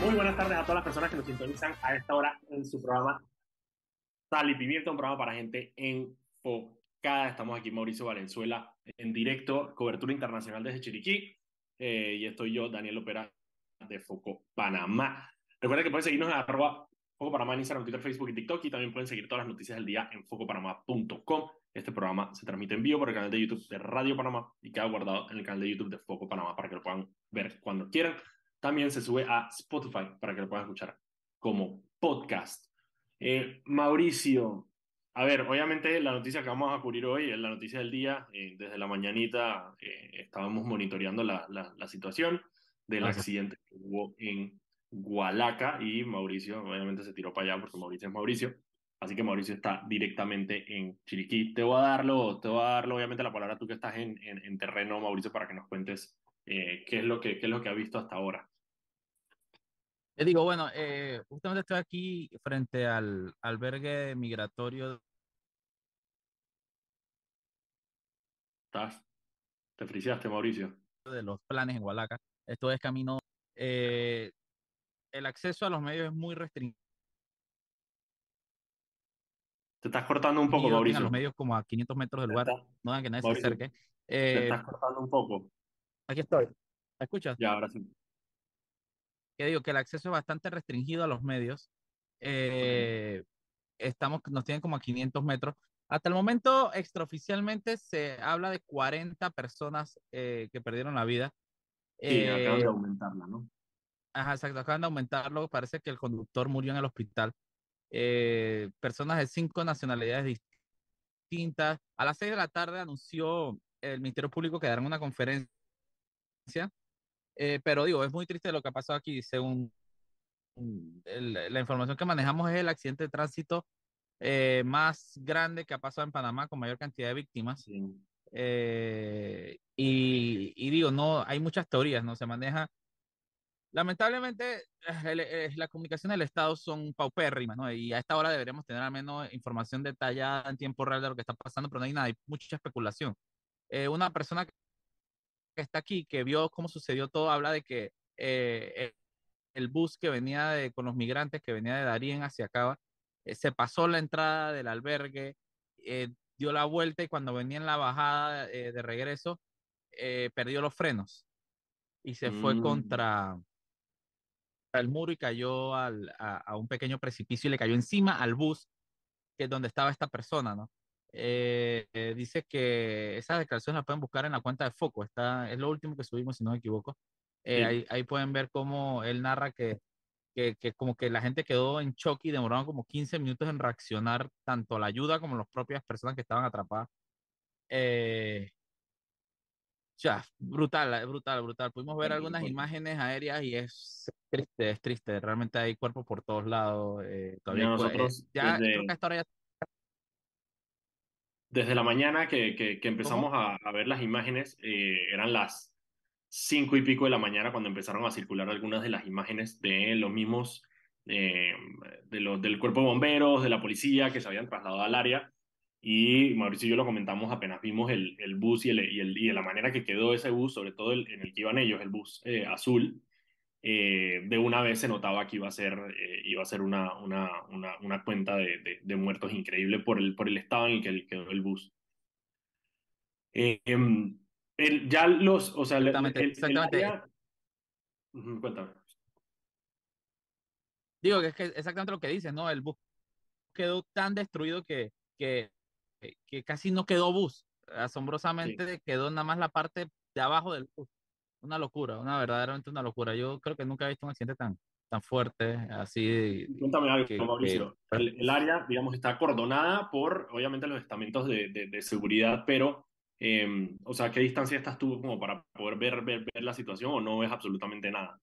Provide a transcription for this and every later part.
Muy buenas tardes a todas las personas que nos sintonizan a esta hora en su programa Sal y Pimienta, un programa para gente enfocada. Estamos aquí Mauricio Valenzuela en directo, cobertura internacional desde Chiriquí. Eh, y estoy yo, Daniel Opera, de Foco Panamá. Recuerden que pueden seguirnos en arroba Foco Panamá en Instagram, Twitter, Facebook y TikTok. Y también pueden seguir todas las noticias del día en focopanamá.com. Este programa se transmite en vivo por el canal de YouTube de Radio Panamá y queda guardado en el canal de YouTube de Foco Panamá para que lo puedan ver cuando quieran. También se sube a Spotify para que lo puedan escuchar como podcast. Eh, Mauricio, a ver, obviamente la noticia que vamos a cubrir hoy es la noticia del día. Eh, desde la mañanita eh, estábamos monitoreando la, la, la situación del Gracias. accidente que hubo en Gualaca y Mauricio obviamente se tiró para allá porque Mauricio es Mauricio. Así que Mauricio está directamente en Chiriquí. Te voy a darlo, te voy a darlo obviamente la palabra tú que estás en, en, en terreno, Mauricio, para que nos cuentes eh, qué, es lo que, qué es lo que has visto hasta ahora. Digo, bueno, eh, justamente estoy aquí frente al albergue migratorio ¿Estás? Te friseaste, Mauricio. de los planes en Hualaca. Esto es camino. eh, el acceso a los medios es muy restringido. Te estás cortando un poco, a Mauricio. los medios como a 500 metros del lugar. No dejan que nadie Mauricio, se acerque. te Eh, estás cortando un poco. aquí estoy. ¿Me escuchas? Ya, ahora sí. Que digo que el acceso es bastante restringido a los medios. Eh, estamos, nos tienen como a 500 metros. Hasta el momento, extraoficialmente, se habla de 40 personas eh, que perdieron la vida. Sí, acaban de Eh, aumentarla, ¿no? Ajá, exacto, acaban de aumentarlo. Parece que el conductor murió en el hospital. Eh, personas de cinco nacionalidades distintas. A las seis de la tarde anunció el Ministerio Público que darán una conferencia. Eh, pero digo, es muy triste lo que ha pasado aquí. Según el- la información que manejamos, es el accidente de tránsito eh, más grande que ha pasado en Panamá con mayor cantidad de víctimas. Sí. Eh, y, y digo, no, hay muchas teorías, ¿no? Se maneja. Lamentablemente, el- eh, las comunicaciones del Estado son paupérrimas, ¿no? Y a esta hora deberíamos tener al menos información detallada en tiempo real de lo que está pasando, pero no hay nada, hay mucha especulación. Eh, una persona que está aquí, que vio cómo sucedió todo, habla de que eh, el, bus que venía de, con los migrantes, que venía de Darien hacia acá, eh, se pasó la entrada del albergue, eh, dio la vuelta y cuando venía en la bajada eh, de regreso, perdió los frenos y se fue Mm. contra el muro y cayó al- a, a un pequeño precipicio y le cayó encima al bus, que es donde estaba esta persona, ¿no? Eh, eh, dice que esas declaraciones las pueden buscar en la cuenta de Foco, está, es lo último que subimos, si no me equivoco. Eh, Sí. ahí, ahí pueden ver cómo él narra que, que, que como que la gente quedó en shock y demoraron como 15 minutos en reaccionar tanto la ayuda como las propias personas que estaban atrapadas. Eh, ya, brutal, eh, brutal, brutal. Pudimos ver algunas imágenes aéreas y es triste, es triste. Realmente hay cuerpos por todos lados. todavía nosotros ya, desde- creo que hasta ahora ya Desde la mañana que, que, que empezamos a, a ver las imágenes, eh, eran las cinco y pico de la mañana cuando empezaron a circular algunas de las imágenes de los mismos, eh, de los, del cuerpo de bomberos, de la policía que se habían trasladado al área. Y Mauricio y yo lo comentamos apenas vimos el, el bus y, el, y, el, y de la manera que quedó ese bus, sobre todo el, en el que iban ellos, el bus eh, azul, eh, de una vez se notaba que iba a ser, eh, iba a ser una, una, una, una cuenta de, de, de, muertos increíble por el, por el estado en el que quedó el bus. Eh, el, ya los, o sea, exactamente, el, el, exactamente. el área... uh -huh, cuéntame. Digo que es que exactamente lo que dices, ¿no? El bus quedó tan destruido que, que, que casi no quedó bus. Asombrosamente sí. quedó nada más la parte de abajo del bus. Una locura, una verdaderamente una locura. Yo creo que nunca he visto un accidente tan, tan fuerte, así. Cuéntame algo, que, Mauricio. Que... El, el, área, digamos, está acordonada por, obviamente, los estamentos de, de, de seguridad, pero, eh, o sea, ¿qué distancia estás tú como para poder ver, ver, ver la situación o no ves absolutamente nada?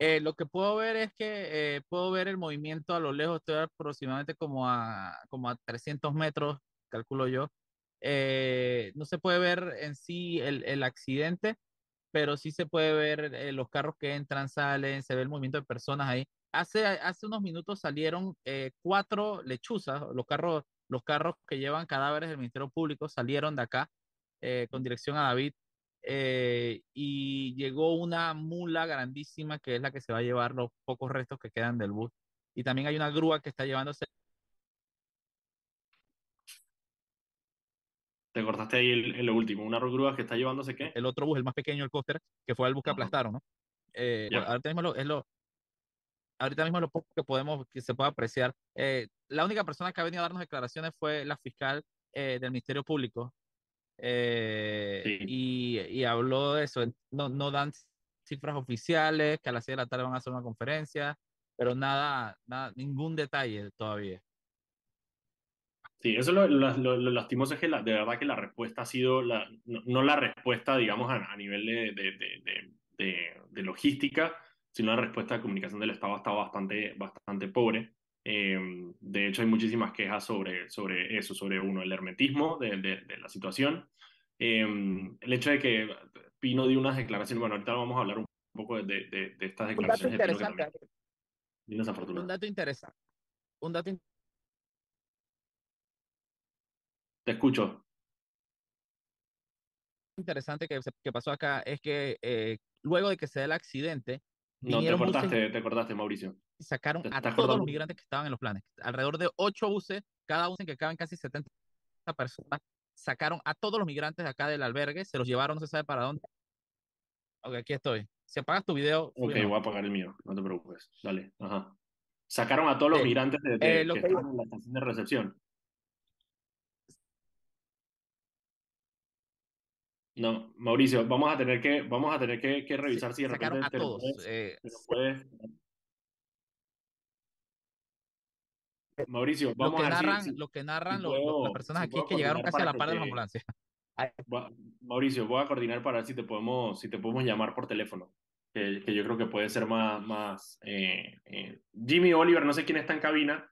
Eh, lo que puedo ver es que eh, puedo ver el movimiento a lo lejos, estoy aproximadamente como a, como a 300 metros, calculo yo. Eh, no se puede ver en sí el, el accidente, pero sí se puede ver eh, los carros que entran, salen, se ve el movimiento de personas ahí. Hace, hace unos minutos salieron eh, cuatro lechuzas, los carros, los carros que llevan cadáveres del Ministerio Público salieron de acá con dirección a David. y llegó una mula grandísima que es la que se va a llevar los pocos restos que quedan del bus. Y también hay una grúa que está llevándose. Te cortaste ahí en lo último, una grúa que está llevándose qué? El otro bus, el más pequeño, el coaster, que fue el bus que aplastaron, ¿no? Eh, ahorita mismo lo, es lo, ahorita mismo lo poco que podemos, que se puede apreciar. Eh, la única persona que ha venido a darnos declaraciones fue la fiscal del Ministerio Público, eh, y, y, habló de eso. No, no dan cifras oficiales, que a las 6 de la tarde van a hacer una conferencia, pero nada, nada ningún detalle todavía. Sí, eso lo, lo, lo, lastimoso es que la, de verdad que la respuesta ha sido, la, no, la respuesta, digamos, a, a nivel de, de, de, de, logística, sino la respuesta de comunicación del Estado ha estado bastante, bastante pobre. Eh, de hecho, hay muchísimas quejas sobre, sobre eso, sobre uno, el hermetismo de, de, la situación. Eh, el hecho de que Pino dio unas declaraciones, bueno, ahorita vamos a hablar un poco de, de, de estas declaraciones. Un dato interesante. Un dato interesante. Un dato Te escucho. Interesante que, que pasó acá es que eh, luego de que se dé el accidente, no, te cortaste, te cortaste, Mauricio. Sacaron a todos los migrantes que estaban en los planes. Alrededor de ocho buses, cada bus en que caben casi 70 personas. Sacaron a todos los migrantes de acá del albergue, se los llevaron, no se sabe para dónde. Ok, aquí estoy. Si apagas tu video. Ok, voy a apagar el mío, no te preocupes. Dale, ajá. Sacaron a todos los migrantes de, que, estaban en la estación de recepción. No, Mauricio, vamos a tener que, vamos a tener que, que revisar si de repente a todos. Eh, Mauricio, vamos lo que a narran, lo que narran las personas aquí que llegaron casi a la par de la ambulancia. Mauricio, voy a coordinar para ver si te podemos, si te podemos llamar por teléfono, que, que yo creo que puede ser más, más eh, eh, Jimmy Oliver, no sé quién está en cabina,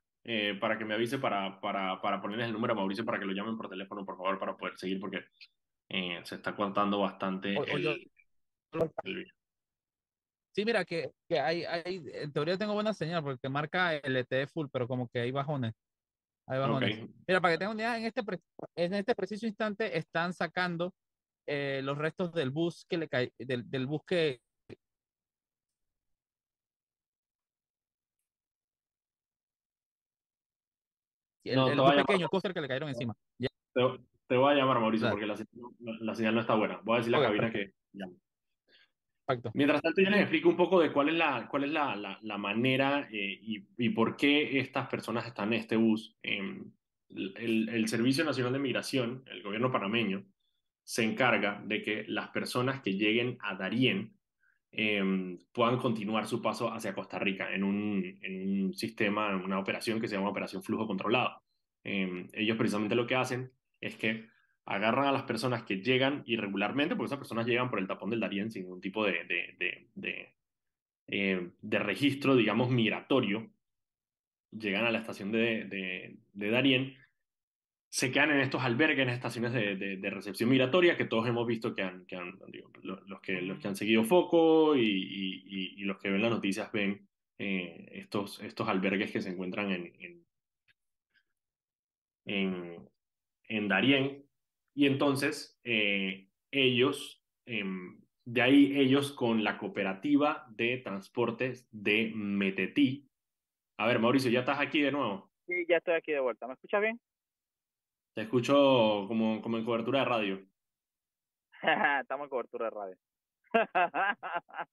para que me avise para, para, para ponerles el número a Mauricio para que lo llamen por teléfono, por favor, para poder seguir, porque eh, se está contando bastante Sí, mira, que, que hay, hay, en teoría tengo buena señal porque marca LTE full, pero como que hay bajones. Hay bajones. Mira, para que tengan una idea, en este, en este preciso instante están sacando eh, los restos del bus que le cae, del, del bus que, el, el bus pequeño, el coaster que le cayeron encima. Ya. Te voy a llamar, Mauricio, porque la, la, señal no está buena. Voy a decir la cabina que llame. Mientras tanto, yo les explico un poco de cuál es la, cuál es la, la, la manera eh, y, y, por qué estas personas están en este bus. Eh, el, el, Servicio Nacional de Migración, el gobierno panameño, se encarga de que las personas que lleguen a Darién eh, puedan continuar su paso hacia Costa Rica en un, en un sistema, en una operación que se llama Operación Flujo Controlado. Em, ellos precisamente lo que hacen es que agarran a las personas que llegan irregularmente, porque esas personas llegan por el tapón del Darién sin ningún tipo de, de, de, eh, registro, digamos, migratorio, llegan a la estación de, Darién, se quedan en estos albergues, en estaciones de, recepción migratoria, que todos hemos visto que han, que han los, que, los que han seguido foco y, y, los que ven las noticias ven eh, estos, estos albergues que se encuentran en, en, en en Darien, y entonces eh, ellos, em, de ahí ellos con la cooperativa de transportes de Metetí. A ver, Mauricio, ¿ya estás aquí de nuevo? Sí, ya estoy aquí de vuelta. ¿Me escuchas bien? Te escucho como, como en cobertura de radio. Estamos en cobertura de radio.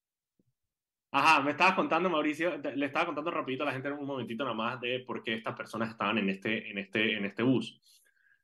Ajá, me estabas contando, Mauricio, le estaba contando rapidito a la gente en un momentito nada más de por qué estas personas estaban en este, en este, en este bus.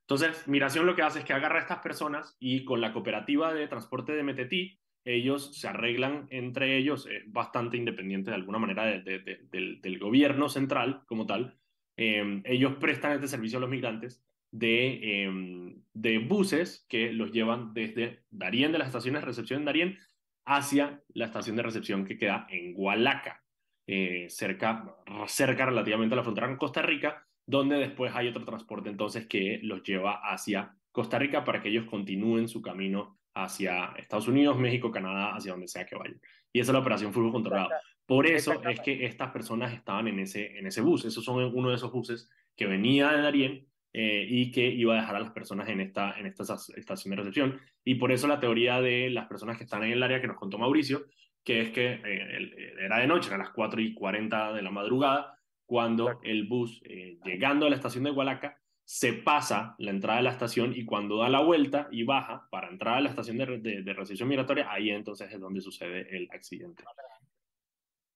Entonces, Migración lo que hace es que agarra a estas personas y con la cooperativa de transporte de Metetí, ellos se arreglan entre ellos, eh, bastante independiente de alguna manera de, de, del, gobierno central como tal. Eh, ellos prestan este servicio a los migrantes de, de buses que los llevan desde Darien, de las estaciones de recepción en Darien, hacia la estación de recepción que queda en Hualaca, eh, cerca, cerca relativamente a la frontera con Costa Rica, donde después hay otro transporte entonces que los lleva hacia Costa Rica para que ellos continúen su camino hacia Estados Unidos, México, Canadá, hacia donde sea que vayan. Y esa es la operación Flujo Controlado. Por eso es que estas personas estaban en ese, en ese bus. Esos son uno de esos buses que venía de Darien eh, y que iba a dejar a las personas en esta, en esta estación de recepción. Y por eso la teoría de las personas que están en el área que nos contó Mauricio, que es que eh, era de noche, eran las 4 y 40 de la madrugada, cuando el bus, eh, llegando a la estación de Hualaca, se pasa la entrada de la estación y cuando da la vuelta y baja para entrar a la estación de, de, recepción migratoria, ahí entonces es donde sucede el accidente.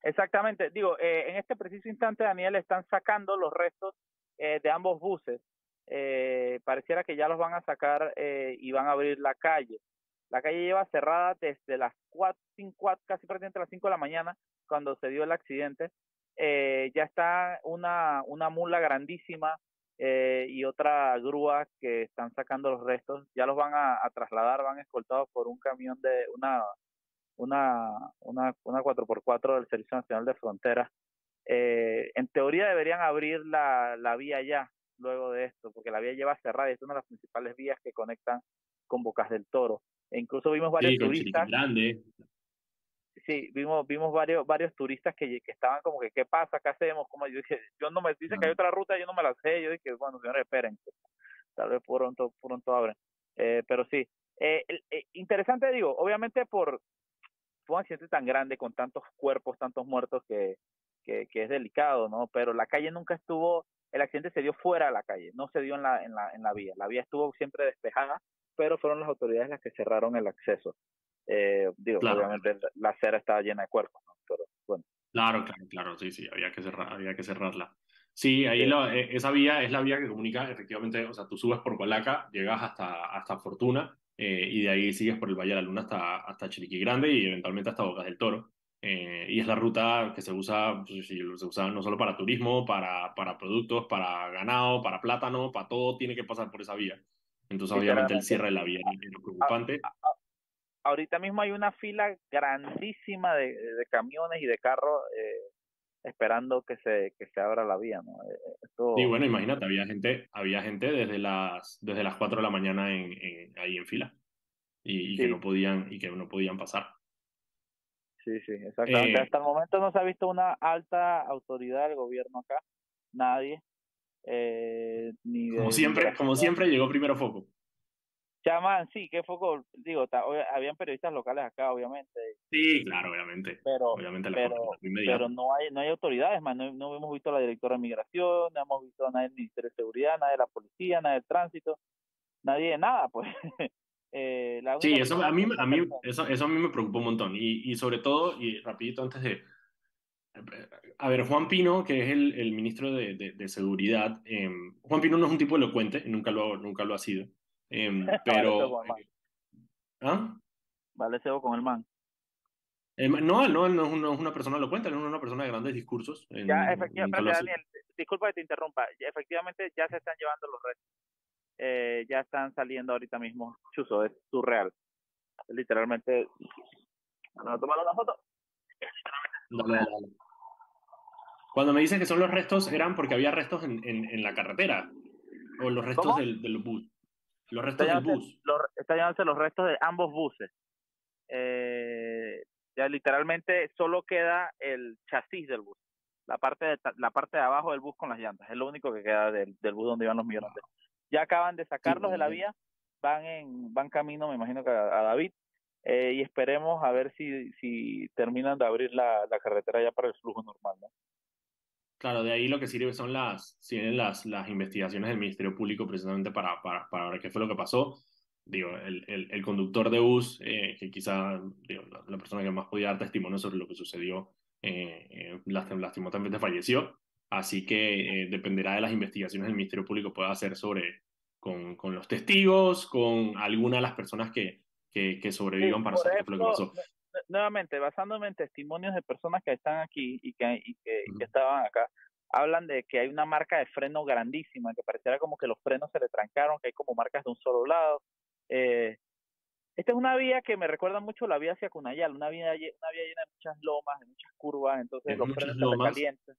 Exactamente, digo, en este preciso instante, Daniel, están sacando los restos de ambos buses eh, pareciera que ya los van a sacar eh, y van a abrir la calle. La calle lleva cerrada desde las 4, 5, casi prácticamente las 5 de la mañana, cuando se dio el accidente. Eh, ya está una, una mula grandísima eh, y otra grúa que están sacando los restos. Ya los van a, trasladar, van escoltados por un camión de una, una, una, una 4x4 del Servicio Nacional de Fronteras. Eh, en teoría deberían abrir la, la vía ya, luego de esto, porque la vía lleva cerrada y es una de las principales vías que conectan con Bocas del Toro. E incluso vimos varios turistas. Grande. Sí, vimos, vimos varios, varios turistas que, que estaban como que, ¿qué pasa? ¿Qué hacemos? Como yo dije, yo no me dicen que hay otra ruta, yo no me la sé. Yo dije, bueno, señores, esperen, tal vez pronto, pronto abren. Eh, pero sí, eh, eh, interesante digo, obviamente por, por un accidente tan grande con tantos cuerpos, tantos muertos que, que, que es delicado, ¿no? Pero la calle nunca estuvo el accidente se dio fuera de la calle, no se dio en la, en la, en la vía. La vía estuvo siempre despejada, pero fueron las autoridades las que cerraron el acceso. Eh, digo, obviamente la acera estaba llena de cuerpos, ¿no? pero bueno. Claro, claro, claro, sí, sí, había que, cerrar, había que cerrarla. Sí, ahí e, esa vía es la vía que comunica efectivamente, o sea, tú subes por Colaca, llegas hasta, hasta Fortuna eh, y de ahí sigues por el Valle de la Luna hasta, hasta Chiriquí Grande y eventualmente hasta Bocas del Toro. Eh, y es la ruta que se usa, pues, se usa no solo para turismo, para, para productos, para ganado, para plátano, para todo tiene que pasar por esa vía. Entonces, obviamente, el cierre de la vía es preocupante. Ahorita mismo hay una fila grandísima de, de camiones y de carros eh, esperando que se, que se abra la vía. ¿no? Eh, sí, bueno, imagínate, había gente, había gente desde las, desde las 4 de la mañana en, ahí en fila y, que no podían, y que no podían pasar. Sí, sí, exactamente. Eh, Hasta el momento no se ha visto una alta autoridad del gobierno acá, nadie. Eh, ni como siempre, como siempre llegó primero Foco. Sí, ¿qué Foco? Digo, habían periodistas locales acá, obviamente. Sí, claro, obviamente. Pero, obviamente pero, no hay no hay autoridades, más no, no hemos visto a la directora de migración, no hemos visto a nadie del Ministerio de Seguridad, nadie de la policía, nadie del tránsito, nadie de nada, pues. Eh, sí, eso a, mí, a mí, eso, eso a mí me preocupa un montón. Y, y sobre todo, y rapidito antes de... A ver, Juan Pino, que es el, el ministro de, de, Seguridad, em, Juan Pino no es un tipo elocuente, nunca lo, nunca lo ha sido, em, pero... ¿Ah? Vale, cebo con el man. no, no, no, es una persona elocuente, no es una persona de grandes discursos. ya, efectivamente, Daniel, disculpa que te interrumpa, efectivamente ya se están llevando los restos eh, ya están saliendo ahorita mismo. Chuso, es surreal. Literalmente. ¿Me a tomar una foto? Cuando me dicen que son los restos, eran porque había restos en, en, la carretera. O los restos del, del, bus. Los restos del bus. Los, está llevándose los restos de ambos buses. Eh, ya literalmente solo queda el chasis del bus. La parte, de, la parte de abajo del bus con las llantas. Es lo único que queda del, del bus donde iban los migrantes. Ya acaban de sacarlos de la vía, van en van camino, me imagino que a, David, eh, y esperemos a ver si, si terminan de abrir la, la carretera ya para el flujo normal. ¿no? Claro, de ahí lo que sirve son las, las, las investigaciones del Ministerio Público precisamente para, para, para ver qué fue lo que pasó. Digo, el, el, el conductor de bus, eh, que quizá digo, la, persona que más podía dar testimonio sobre lo que sucedió, eh, eh lastimosamente falleció. Así que eh, dependerá de las investigaciones del Ministerio Público pueda hacer sobre, con, con, los testigos, con alguna de las personas que, que, que sobrevivan para saber qué lo que pasó. Nuevamente, basándome en testimonios de personas que están aquí y que, y que, que, estaban acá, hablan de que hay una marca de freno grandísima, que pareciera como que los frenos se le trancaron, que hay como marcas de un solo lado. Eh, esta es una vía que me recuerda mucho la vía hacia Cunayal, una vía, una vía llena de muchas lomas, de muchas curvas, entonces los frenos se calientan.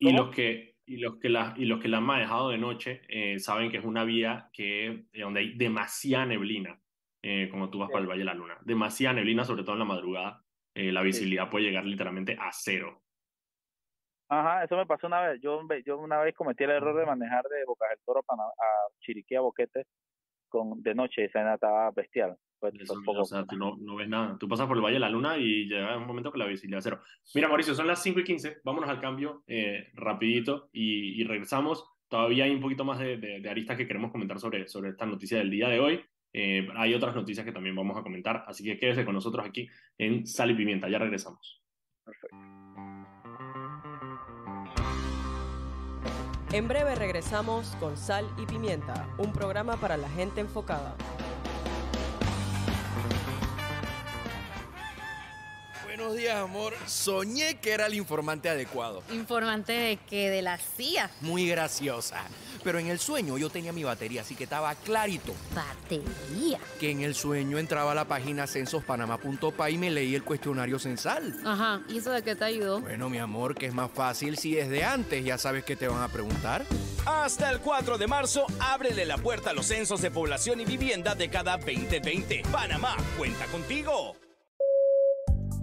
Y los, que, y, los que la, y los que la han manejado de noche eh, saben que es una vía que, eh, donde hay demasiada neblina, eh, como tú vas para el Valle de la Luna. Demasiada neblina, sobre todo en la madrugada. la visibilidad puede llegar literalmente a cero. Ajá, eso me pasó una vez. Yo, yo una vez cometí el error de manejar de Bocas del Toro a, a Chiriquí a Boquete con, de noche. Esa estaba bestial. Eso, o sea, tú no, no, ves nada. Tú pasas por el Valle de la Luna y llega un momento con la visibilidad cero. Mira, Mauricio, son las 5 y 15. Vámonos al cambio eh, rapidito y, y, regresamos. Todavía hay un poquito más de, de, de, aristas que queremos comentar sobre, sobre esta noticia del día de hoy. Eh, hay otras noticias que también vamos a comentar, así que quédese con nosotros aquí en Sal y Pimienta. Ya regresamos. Perfecto. En breve regresamos con Sal y Pimienta, un programa para la gente enfocada. Buenos días, amor. Soñé que era el informante adecuado. ¿Informante de qué? ¿De la CIA? Muy graciosa. Pero en el sueño yo tenía mi batería, así que estaba clarito. ¿Batería? Que en el sueño entraba a la página censospanama.pa y me leí el cuestionario censal. Ajá, ¿y eso de qué te ayudó? Bueno, mi amor, que es más fácil si desde antes ya sabes que te van a preguntar. Hasta el 4 de marzo, ábrele la puerta a los censos de población y vivienda de cada 2020. Panamá, cuenta contigo.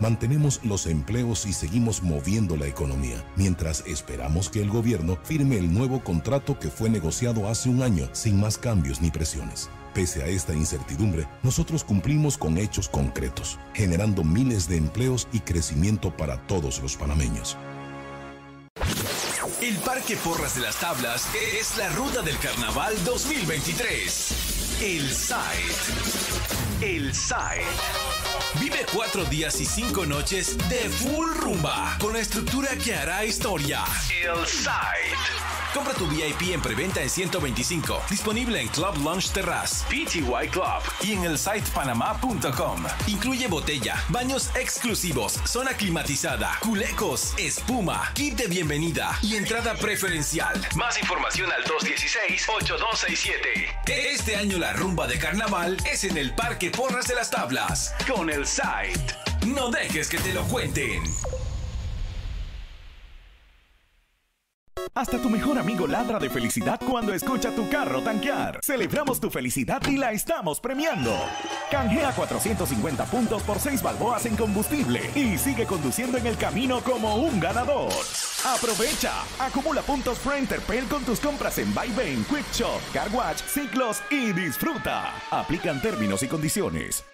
mantenemos los empleos y seguimos moviendo la economía, mientras esperamos que el gobierno firme el nuevo contrato que fue negociado hace un año sin más cambios ni presiones. Pese a esta incertidumbre, nosotros cumplimos con hechos concretos, generando miles de empleos y crecimiento para todos los panameños. El Parque Porras de las Tablas es la ruta del Carnaval 2023. El SIDE. El SIDE Vive cuatro días y cinco noches de full rumba con la estructura que hará historia. Compra tu VIP en preventa en 125. Disponible en Club Lunch Terrace, PTY Club y en el site panama.com. Incluye botella, baños exclusivos, zona climatizada, culecos, espuma, kit de bienvenida y entrada preferencial. Más información al 216-8267. Este año la rumba de carnaval es en el Parque Porras de las Tablas con el site. No dejes que te lo cuenten. Hasta tu mejor amigo ladra de felicidad cuando escucha tu carro tanquear. Celebramos tu felicidad y la estamos premiando. Canjea 450 puntos por 6 balboas en combustible y sigue conduciendo en el camino como un ganador. Aprovecha, acumula puntos Pro Enterpel con tus compras en Buybain, Quick Shop, Car Watch, Ciclos y disfruta. Aplican términos y condiciones.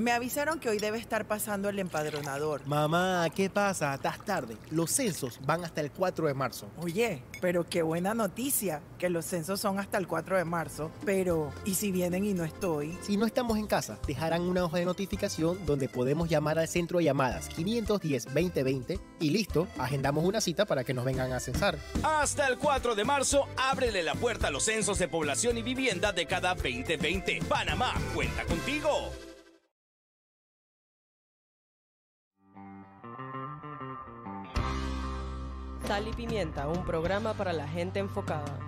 Me avisaron que hoy debe estar pasando el empadronador. Mamá, ¿qué pasa? Estás tarde. Los censos van hasta el 4 de marzo. Oye, pero qué buena noticia, que los censos son hasta el 4 de marzo. Pero, ¿y si vienen y no estoy? Si no estamos en casa, dejarán una hoja de notificación donde podemos llamar al centro de llamadas 510-2020 y listo, agendamos una cita para que nos vengan a censar. Hasta el 4 de marzo, ábrele la puerta a los censos de población y vivienda de cada 2020. Panamá, cuenta contigo. Sal y Pimienta, un programa para la gente enfocada.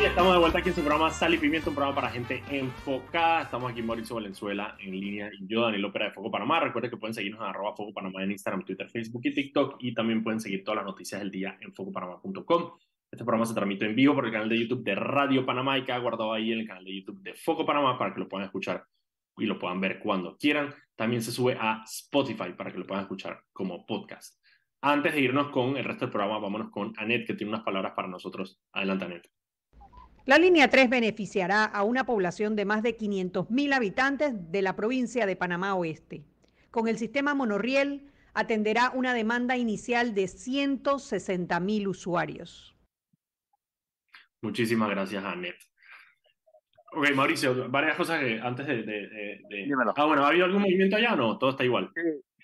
Y estamos de vuelta aquí en su programa Sal y Pimienta, un programa para gente enfocada. Estamos aquí Mauricio Valenzuela en línea y yo, Daniel Ópera de Foco Panamá. Recuerden que pueden seguirnos en arroba Foco Panamá en Instagram, Twitter, Facebook y TikTok. Y también pueden seguir todas las noticias del día en focopanamá.com. Este programa se transmite en vivo por el canal de YouTube de Radio Panamá y queda guardado ahí en el canal de YouTube de Foco Panamá para que lo puedan escuchar y lo puedan ver cuando quieran. También se sube a Spotify para que lo puedan escuchar como podcast. Antes de irnos con el resto del programa, vámonos con Anet, que tiene unas palabras para nosotros. Adelante, Anet. La línea 3 beneficiará a una población de más de 500.000 habitantes de la provincia de Panamá Oeste. Con el sistema monorriel atenderá una demanda inicial de 160.000 usuarios. Muchísimas gracias, Anet. Ok, Mauricio, varias cosas que antes de... de, de- Dímelo. Ah, bueno, ¿ha habido algún movimiento allá o no? Todo está igual. Sí,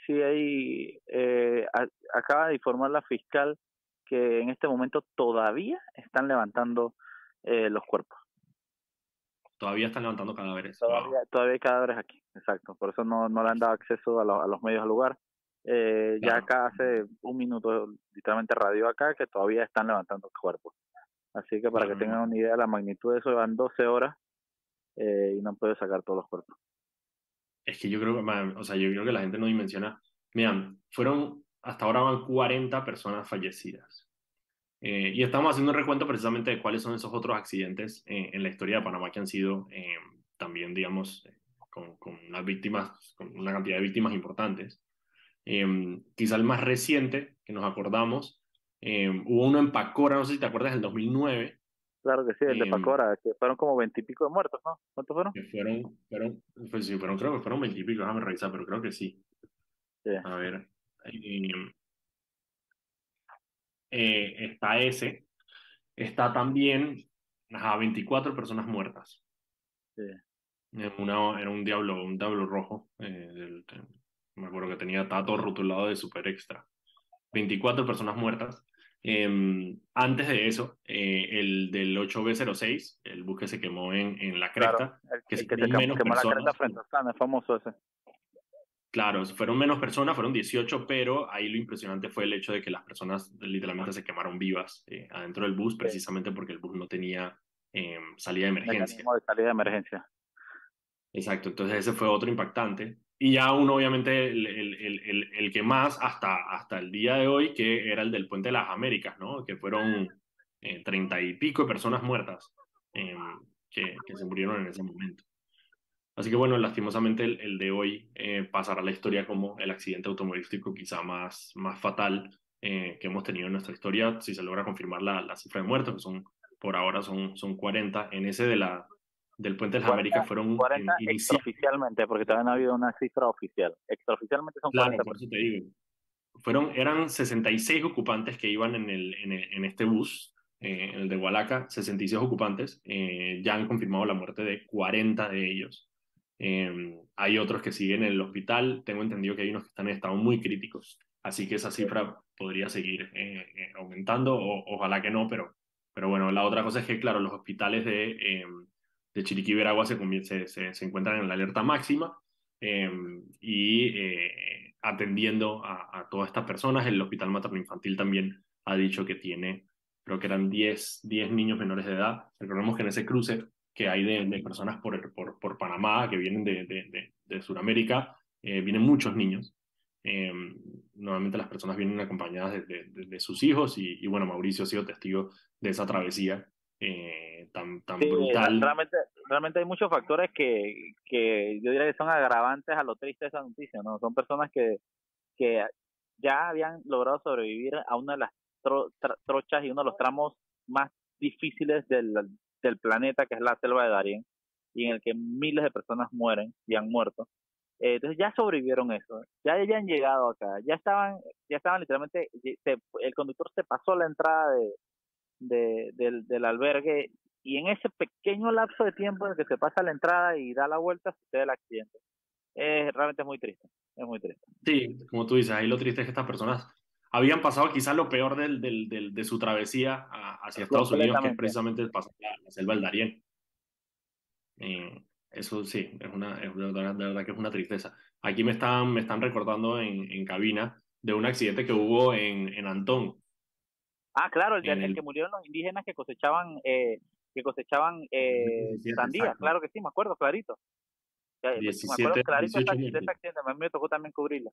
sí, ahí eh, a- acaba de informar la fiscal que en este momento todavía están levantando eh, los cuerpos. Todavía están levantando cadáveres. Todavía, todavía hay cadáveres aquí, exacto. Por eso no, no le han dado acceso a, lo- a los medios al lugar. Eh, Ya acá hace un minuto, literalmente radio acá, que todavía están levantando cuerpos. Así que para que tengan una idea de la magnitud de eso, van 12 horas eh, y no han podido sacar todos los cuerpos. Es que yo creo que, man, o sea, yo creo que la gente no dimensiona. Miren, fueron, hasta ahora van 40 personas fallecidas. Eh, y estamos haciendo un recuento precisamente de cuáles son esos otros accidentes eh, en la historia de Panamá que han sido eh, también, digamos, eh, con, con unas víctimas, con una cantidad de víctimas importantes. Eh, quizá el más reciente que nos acordamos, hubo uno en Pacora, no sé si te acuerdas, del 2009, Claro que sí, el de Em, Pacora, que fueron como veintipico de muertos, ¿no? ¿Cuántos fueron? que fueron, fueron, pues sí, fueron, creo que fueron 20 y pico, déjame revisar, pero creo que sí. A ver. eh, eh, está ese. Está también a 24 personas muertas. En una, era un diablo, un diablo rojo. eh, del- me acuerdo que tenía, todo rotulado de super extra. 24 personas muertas. Em, antes de eso, eh, el del 8B06, el bus que se quemó en, en la cresta, Claro, el, que el se que se quemó quemó menos quemó la personas. cresta frente a Sana, es famoso ese. Claro, fueron menos personas, fueron 18, pero ahí lo impresionante fue el hecho de que las personas literalmente se quemaron vivas eh, adentro del bus, precisamente porque el bus no tenía eh, salida de emergencia. De salida de emergencia. Exacto, entonces ese fue otro impactante. Y ya uno, obviamente, el, el, el, el, que más hasta, hasta el día de hoy, que era el del Puente de las Américas, ¿no? Que fueron eh, treinta y pico de personas muertas eh, que, que se murieron en ese momento. Así que bueno, lastimosamente el, el de hoy eh, pasará a la historia como el accidente automovilístico quizá más, más fatal que hemos tenido en nuestra historia, si se logra confirmar la, la cifra de muertos, que son por ahora son, son 40. En ese de la, del Puente de las 40, Américas fueron 40 en- inicial- extraoficialmente, porque todavía no ha habido una cifra oficial. Extraoficialmente son Claro, 40 por eso te digo. Fueron, eran 66 ocupantes que iban en, el, en, el- en este bus, eh, en el de Hualaca, 66 ocupantes. eh, ya han confirmado la muerte de 40 de ellos. Eh, hay otros que siguen en el hospital. Tengo entendido que hay unos que están en estado muy críticos. Así que esa cifra podría seguir eh, eh, aumentando. O, ojalá que no, pero, pero bueno, la otra cosa es que, claro, los hospitales de, eh, de Chiriquí y Veragua se, se, se, se encuentran en la alerta máxima. eh, y eh, atendiendo a, a todas estas personas. El Hospital Materno Infantil también ha dicho que tiene, creo que eran 10, 10 niños menores de edad. Recordemos que en ese cruce que hay de, de personas por, por, por Panamá, que vienen de, de, de, Sudamérica, eh, vienen muchos niños. Eh, normalmente las personas vienen acompañadas de sus hijos y, y, bueno, Mauricio ha sido testigo de esa travesía eh, tan, tan Sí, brutal. realmente, realmente hay muchos factores que, que yo diría que son agravantes a lo triste de esa noticia, ¿no? Son personas que, que ya habían logrado sobrevivir a una de las tro- tra- trochas y uno de los tramos más difíciles del, del planeta, que es la selva de Darién, y en el que miles de personas mueren y han muerto. Eh, entonces ya sobrevivieron eso, ya habían llegado acá, ya estaban, ya estaban literalmente, se- el conductor se pasó la entrada de, de- del, del albergue y en ese pequeño lapso de tiempo en el que se pasa la entrada y da la vuelta sucede el accidente. Es realmente es muy triste, es muy triste. Sí, como tú dices, ahí lo triste es que estas personas habían pasado quizás lo peor del, del, del- de su travesía a- hacia Estados Unidos, que es precisamente pasar la, la selva del Darién. Eh, eso sí, es una, es verdad, de verdad que es una tristeza. Aquí me están, me están recordando en, en cabina de un accidente que hubo en, en Antón. Ah, claro, el, de- el el- que murieron los indígenas que cosechaban eh, que cosechaban eh, 17, sandía, claro que sí, me acuerdo, clarito. Me 17, acuerdo clarito de 18 esa- de ese muertos. accidente, a mí me tocó también cubrirla.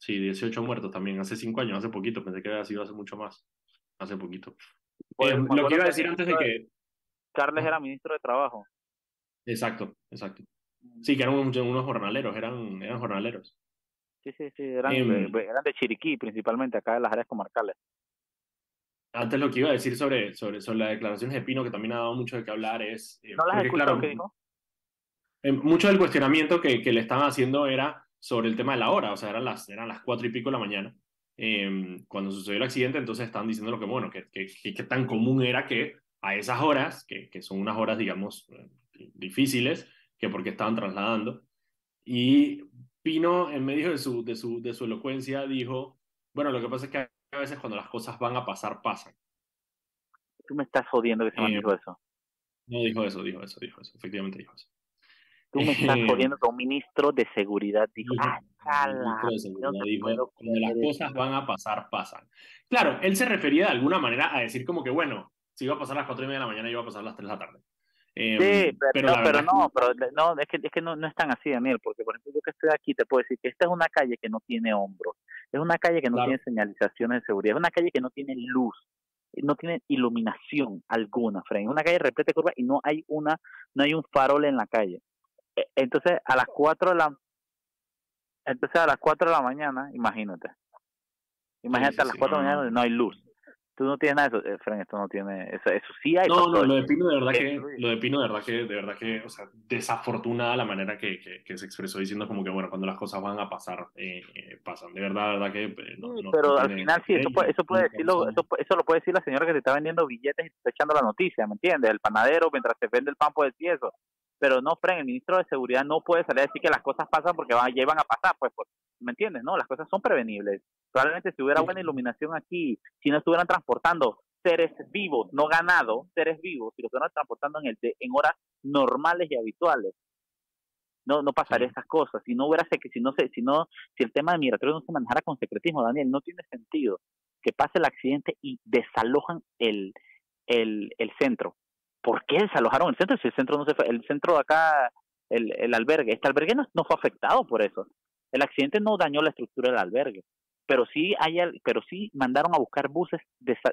Sí, 18 muertos también, hace 5 años, hace poquito, pensé que había sido hace mucho más, hace poquito. Pues, Eh, lo que iba a decir antes de que... Carles era ministro de Trabajo. Exacto, exacto. Sí, que eran unos, unos jornaleros, eran, eran jornaleros. Sí, sí, sí, eran, Em, eh, eran de Chiriquí principalmente, acá de las áreas comarcales. Antes lo que iba a decir sobre, sobre, sobre las declaraciones de Pino, que también ha dado mucho de qué hablar, es... eh, ¿No las escuchado claro, qué dijo? eh, mucho del cuestionamiento que, que le estaban haciendo era sobre el tema de la hora, o sea, eran las, eran las cuatro y pico de la mañana eh, cuando sucedió el accidente, entonces estaban diciendo lo que, bueno, que, que, que, que tan común era que a esas horas, que, que son unas horas, digamos, eh, difíciles, que porque estaban trasladando, y Pino, en medio de su, de, su, de su elocuencia, dijo, bueno, lo que pasa es que a veces cuando las cosas van a pasar, pasan. Tú me estás jodiendo que se me Eh, dijo eso. No dijo eso, dijo eso, dijo eso, efectivamente dijo eso. Tú me estás eh, jodiendo que un ministro de seguridad dijo, ah, chala, ministro de no Seguridad te dijo, cuando las cosas eso". van a pasar, pasan. Claro, él se refería de alguna manera a decir como que, bueno, si iba a pasar a las cuatro y media de la mañana, iba a pasar a las tres de la tarde. Em, Sí, pero, no, pero no, pero no, es que, es que no, no es tan así, Daniel, porque por ejemplo yo que estoy aquí te puedo decir que esta es una calle que no tiene hombros, es una calle que no Claro. tiene señalizaciones de seguridad, es una calle que no tiene luz, no tiene iluminación alguna, Fren, es una calle repleta de curvas y no hay una, no hay un farol en la calle. E- Entonces a las 4 de la entonces a las 4 de la mañana, imagínate. Imagínate sí, a las sí, 4 de la mañana no hay luz. Tú no tienes nada de eso, eh, Fren, esto no tiene, eso, eso sí hay. No, no, lo de. Pino de verdad que, lo de Pino de verdad que, de verdad que, o sea, desafortunada la manera que, que, que se expresó diciendo como que, bueno, cuando las cosas van a pasar, eh, eh, pasan. De verdad, de verdad que eh, no, Sí, no- pero no al tiene- final sí, eso puede, eso puede decirlo, eso, eso lo puede decir la señora que te está vendiendo billetes y te está echando la noticia, ¿me entiendes? El panadero mientras te vende el pan puede decir eso. Pero no, Fren, el ministro de Seguridad no puede salir a decir que las cosas pasan porque van, ya iban a pasar, pues, pues, ¿me entiendes? No, las cosas son prevenibles. Probablemente si hubiera buena iluminación aquí, si no estuvieran transportando seres vivos, no ganados, seres vivos, si lo estuvieran transportando en, el de- en horas normales y habituales, no no pasaría esas cosas si no hubiera si no se si no si el tema de migratorio no se manejara con secretismo Daniel no tiene sentido que pase el accidente y desalojan el el, el centro ¿por qué desalojaron el centro si el centro no se fue el centro acá el, el albergue este albergue no, no fue afectado por eso. El accidente no dañó la estructura del albergue pero sí hay pero sí mandaron a buscar buses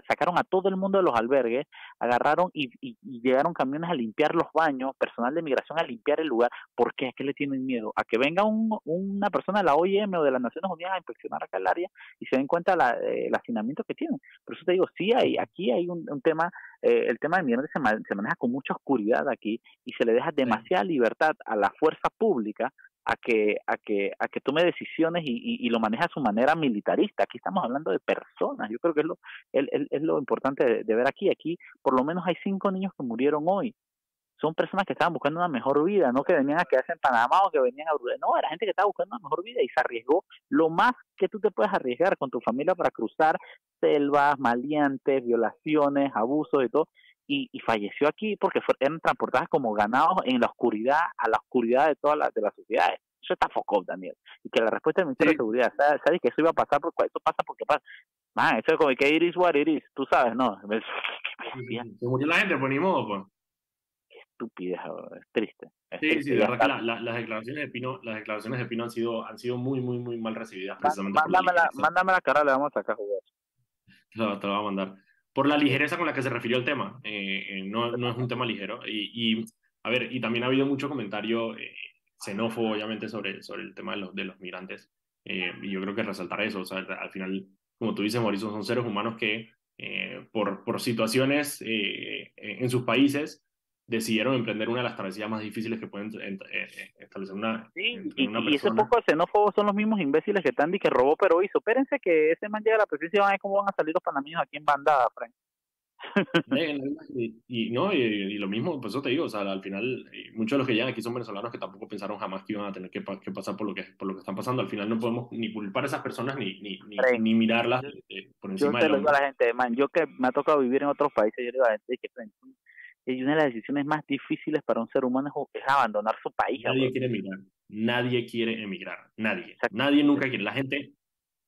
sacaron a todo el mundo de los albergues agarraron y, y- y llegaron camiones a limpiar los baños, personal de migración a limpiar el lugar. ¿Por qué? ¿A qué le tienen miedo? A que venga un, una persona de la OIM o de las Naciones Unidas a inspeccionar acá el área y se den cuenta la, eh, el hacinamiento que tienen. Por eso te digo, sí hay, aquí hay un, un tema, eh, el tema de migrantes se, se maneja con mucha oscuridad aquí y se le deja demasiada libertad a la fuerza pública a que a que a que tome decisiones y, y, y lo maneja a su manera militarista. Aquí estamos hablando de personas. Yo creo que es lo es, es- es lo importante de, de ver aquí. Aquí por lo menos hay cinco niños que murieron hoy. Son personas que estaban buscando una mejor vida, no que venían a quedarse en Panamá o que venían a Bruselas. No, era gente que estaba buscando una mejor vida y se arriesgó lo más que tú te puedes arriesgar con tu familia para cruzar selvas, maleantes, violaciones, abusos y todo. Y, y falleció aquí porque fue- eran transportadas como ganados en la oscuridad, a la oscuridad de todas las de las sociedades. Eso está foco, Daniel. Y que la respuesta del Ministerio de Seguridad, ¿sabes, sabes que eso iba a pasar? Porque eso pasa porque pasa. Man, eso es como que iris what it is, tú sabes, ¿no? Se murió la gente, pues ni modo, pues. estupidez, es triste. Es Sí, triste, sí, de verdad que la- la- las declaraciones de Pino, las declaraciones de Pino han sido, han sido muy, muy, muy mal recibidas precisamente por la Mándame la, ligereza. mándame la cara, le vamos a sacar jugar. Te lo, te lo voy a mandar. Por la ligereza con la que se refirió al tema. Eh, eh, no, no es un tema ligero. Y, a ver, y también ha habido mucho comentario eh, xenófobo, obviamente, sobre, sobre el tema de los, de los migrantes. Eh, y yo creo que resaltar eso. Al final, como tú dices, Mauricio, son seres humanos que por, por situaciones en sus países decidieron emprender una de las travesías más difíciles que pueden eh, eh, establecer una, Y, una y ese persona. poco de xenófobos son los mismos imbéciles que están y que robó pero hizo. Espérense que ese man llegue a la presidencia y van a ver cómo van a salir los panameños aquí en bandada, Frank. Y, y no, y, y lo mismo, pues eso te digo, o sea, al final, muchos de los que llegan aquí son venezolanos que tampoco pensaron jamás que iban a tener que, pa- que pasar por lo que, por lo que están pasando. Al final no podemos ni culpar a esas personas ni, ni, ni, mirarlas eh, por Yo encima te del lo digo a la gente, man, yo que me ha tocado vivir en otros países, yo le digo a la gente que y una de las decisiones más difíciles para un ser humano es, es abandonar su país. Nadie quiere emigrar, nadie quiere emigrar, nadie, nadie nunca quiere. La gente,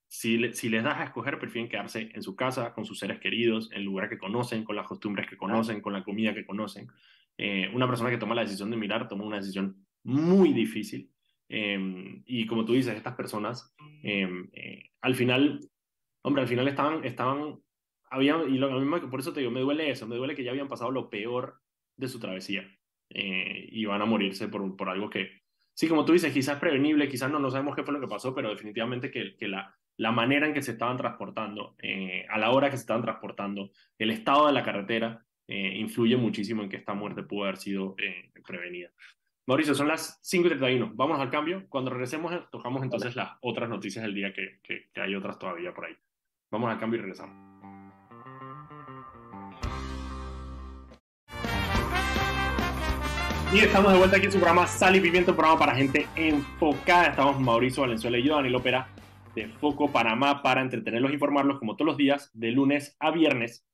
si, le- si les das a escoger, prefieren quedarse en su casa, con sus seres queridos, en el lugar que conocen, con las costumbres que conocen, con la comida que conocen. Eh, una persona que toma la decisión de mirar toma una decisión muy difícil. Eh, y como tú dices, estas personas, eh, eh, al final, hombre, al final estaban, estaban, habían, y lo, mismo que por eso te digo, me duele eso, me duele que ya habían pasado lo peor de su travesía eh, y van a morirse por, por algo que, sí, como tú dices, quizás prevenible, quizás no, no sabemos qué fue lo que pasó, pero definitivamente que, que la, la manera en que se estaban transportando, eh, a la hora que se estaban transportando, el estado de la carretera, eh, influye muchísimo en que esta muerte pudo haber sido eh, prevenida. Mauricio, son las 5 y 31. Vamos al cambio. Cuando regresemos, eh, tocamos entonces las otras noticias del día, que, que, que hay otras todavía por ahí. Vamos al cambio y regresamos. Y estamos de vuelta aquí en su programa Sal y Pimiento, un programa para gente enfocada. Estamos Mauricio Valenzuela y yo, Daniel Opera, de Foco Panamá, para entretenerlos e informarlos como todos los días, de lunes a viernes,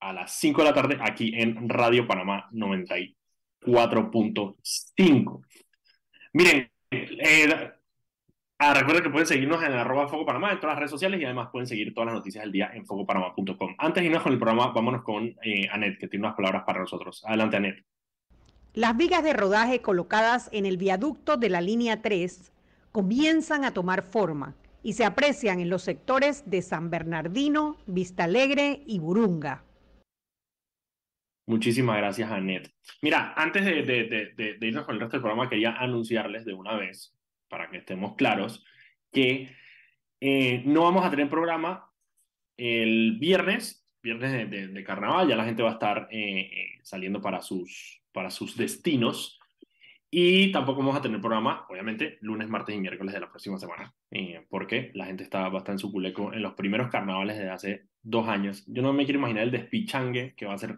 a las 5 de la tarde, aquí en Radio Panamá 94.5. Miren, eh, ah, recuerden que pueden seguirnos en arroba Foco Panamá en todas las redes sociales y además pueden seguir todas las noticias del día en focopanamá.com. Antes de irnos con el programa, vámonos con eh, Anet, que tiene unas palabras para nosotros. Adelante, Anet. Las vigas de rodaje colocadas en el viaducto de la línea 3 comienzan a tomar forma y se aprecian en los sectores de San Bernardino, Vista Alegre y Burunga. Muchísimas gracias, Anet. Mira, antes de, de, irnos con el resto del programa, quería anunciarles de una vez, para que estemos claros, que eh, no vamos a tener programa el viernes, viernes de carnaval, ya la gente va a estar eh, eh, saliendo para sus, para sus destinos. Y tampoco vamos a tener programa, obviamente, lunes, martes y miércoles de la próxima semana, eh, porque la gente está bastante en su culeco en los primeros carnavales desde hace dos años. Yo no me quiero imaginar el despichangue que va a ser.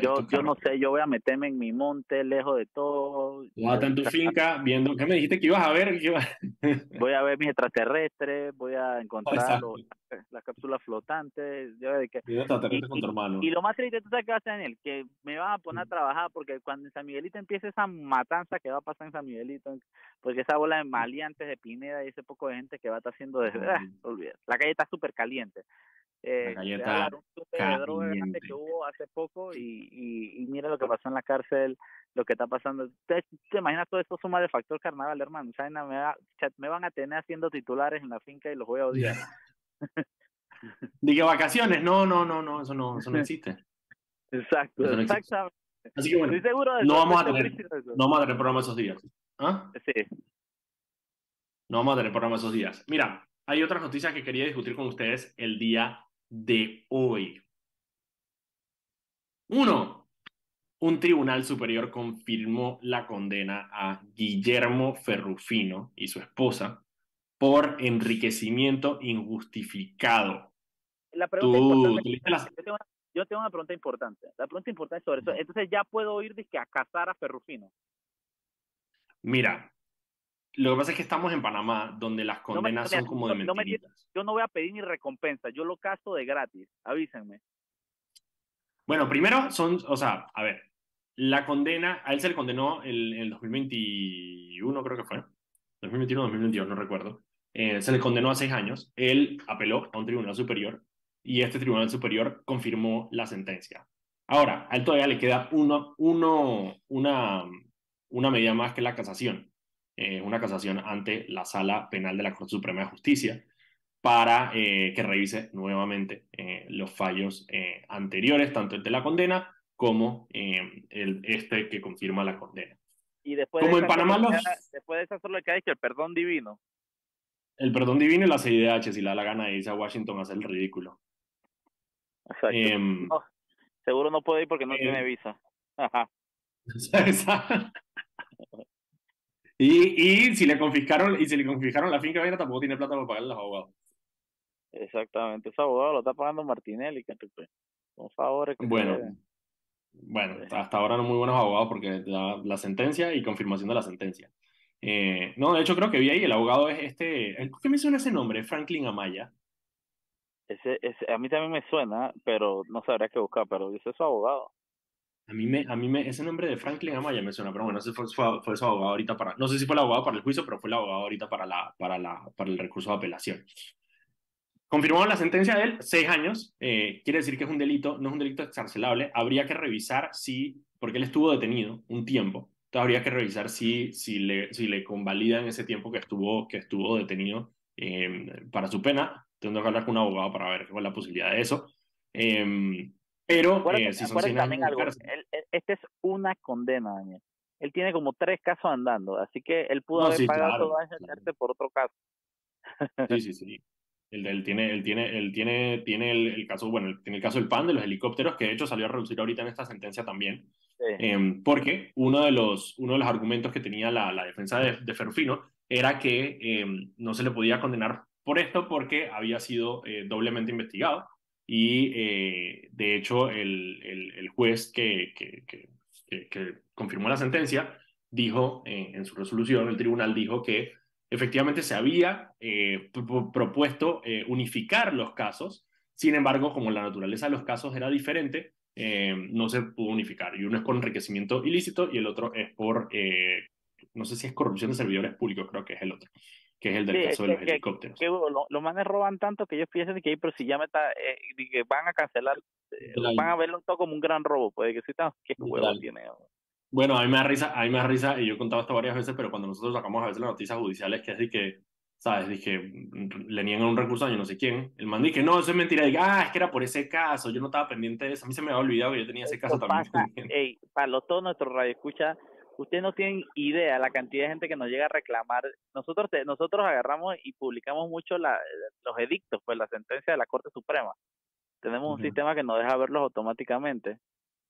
Yo, no sé, yo voy a meterme en mi monte, lejos de todo. Vas a estar en tu finca viendo. ¿Qué me dijiste que ibas a ver? ¿Qué iba- Voy a ver mis extraterrestres, voy a encontrar los- las cápsulas flotantes. yo que- y- con tu hermano. Y lo más triste, ¿tú sabes qué va a hacer, Daniel? Que me van a poner a trabajar porque cuando en San Miguelito empiece esa matanza que va a pasar en San Miguelito, porque esa bola de maleantes de Pineda y ese poco de gente que va a estar haciendo desde... ah, olvídate. La calle está súper caliente. Eh, hablar un de droga que hubo hace poco y, y, y mira lo que pasó en la cárcel, lo que está pasando. ¿Te, te imaginas todo esto suma de factor carnaval, hermano? Esa vaina Me, va- me van a tener haciendo titulares en la finca y los voy a odiar. Dije vacaciones. No, no, no, no, eso no, eso no existe. Exacto, no existe. exactamente. Así que bueno, Estoy seguro de no vamos a tener, no vamos a tener programa esos días. ¿Ah? Sí. No vamos a tener programa esos días. Mira, hay otras noticias que quería discutir con ustedes el día de hoy. Uno, un tribunal superior confirmó la condena a Guillermo Ferrufino y su esposa por enriquecimiento injustificado. La pregunta Tú, importante tú leíste las- yo, tengo una, yo tengo una pregunta importante. La pregunta importante es sobre eso. Entonces ya puedo ir dizque, a cazar a Ferrufino. Mira, lo que pasa es que estamos en Panamá, donde las No me- condenas son como de no- no me mentiritas. yo no voy a pedir ni recompensa. Yo lo cazo de gratis. Avísenme. Bueno, primero son, o sea, a ver, la condena, a él se le condenó el, el 2021, creo que fue, 2021 2022, no recuerdo, Eh, se le condenó a seis años, él apeló a un tribunal superior y este tribunal superior confirmó la sentencia. Ahora, a él todavía le queda uno, uno, una, una medida más que la casación, eh, una casación ante la Sala Penal de la Corte Suprema de Justicia para eh, que revise nuevamente eh, los fallos eh, anteriores, tanto el de la condena como el, este que confirma la condena. Y después Como de en esa Panamá los- queda- después de eso solo le queda dizque, el perdón divino. El perdón divino y la CIDH, si le da la gana de irse a Washington a hacer el ridículo. Exacto. Em, No, seguro no puede ir porque no eh, tiene visa. Ajá. y, y si le confiscaron y si le confiscaron la finca vaina tampoco tiene plata para pagarle a los abogados. Exactamente. Ese abogado lo está pagando Martinelli. que pues, Son favores que se Bueno, deben. bueno, hasta ahora no muy buenos abogados porque da la sentencia y confirmación de la sentencia. Eh, no, de hecho creo que vi ahí el abogado es este, ¿por qué me suena ese nombre? Franklin Amaya. Ese, ese, a mí también me suena, pero no sabría qué buscar, pero dice su abogado. A mí me, a mí me, ese nombre de Franklin Amaya me suena, pero bueno, ese fue, fue, fue su abogado ahorita para, no sé si fue el abogado para el juicio, pero fue el abogado ahorita para la, para la, para el recurso de apelación. confirmaron la sentencia de él, seis años, eh, quiere decir que es un delito, no es un delito excarcelable, habría que revisar si, porque él estuvo detenido un tiempo, entonces habría que revisar si, si, le, si le convalidan ese tiempo que estuvo, que estuvo detenido eh, para su pena, tengo que hablar con un abogado para ver cuál es la posibilidad de eso. Eh, pero Acuérdate, eh, si son acuérdate 100 años también de algo, él- él- este es una condena, Daniel. Él tiene como tres casos andando, así que él pudo No, haber sí, pagado claro, cárcel por otro caso. Sí, sí, sí. Él, él tiene, él tiene, él tiene, tiene el, el caso, bueno, tiene el caso del PAN de los helicópteros, que de hecho salió a reducir ahorita en esta sentencia también. Em, porque uno de los, uno de los argumentos que tenía la, la defensa de, de Ferrufino era que em, no se le podía condenar por esto porque había sido eh, doblemente investigado y eh, de hecho el, el, juez que, que, confirmó la sentencia dijo eh, en su resolución, el tribunal dijo que efectivamente se había eh, pro- propuesto unificar los casos, sin embargo, como la naturaleza de los casos era diferente, no se pudo unificar. Y uno es por enriquecimiento ilícito y el otro es por, no sé si es corrupción de servidores públicos, creo que es el otro, que es el del Sí, caso de que- los que- helicópteros. que lo- los manes roban tanto que ellos piensan que, pero si ya me está, eh, que van a cancelar, eh, van a verlo todo como un gran robo, puede que sí, qué huevo tiene. Bueno, a mí me da risa, a mí me da risa, y yo he contado esto varias veces, pero cuando nosotros sacamos a veces las noticias judiciales, que es de que, ¿sabes? Dije, le niegan un recurso a yo no sé quién. El man dice, no, eso es mentira. Y ah, es que era por ese caso, yo no estaba pendiente de eso. A mí se me había olvidado que yo tenía ese caso Esto también. pasa, ey, para los, todos nuestros radioescuchas, ustedes no tienen idea la cantidad de gente que nos llega a reclamar. Nosotros te- nosotros agarramos y publicamos mucho la, los edictos, pues la sentencia de la Corte Suprema. Tenemos un sistema que nos deja verlos automáticamente.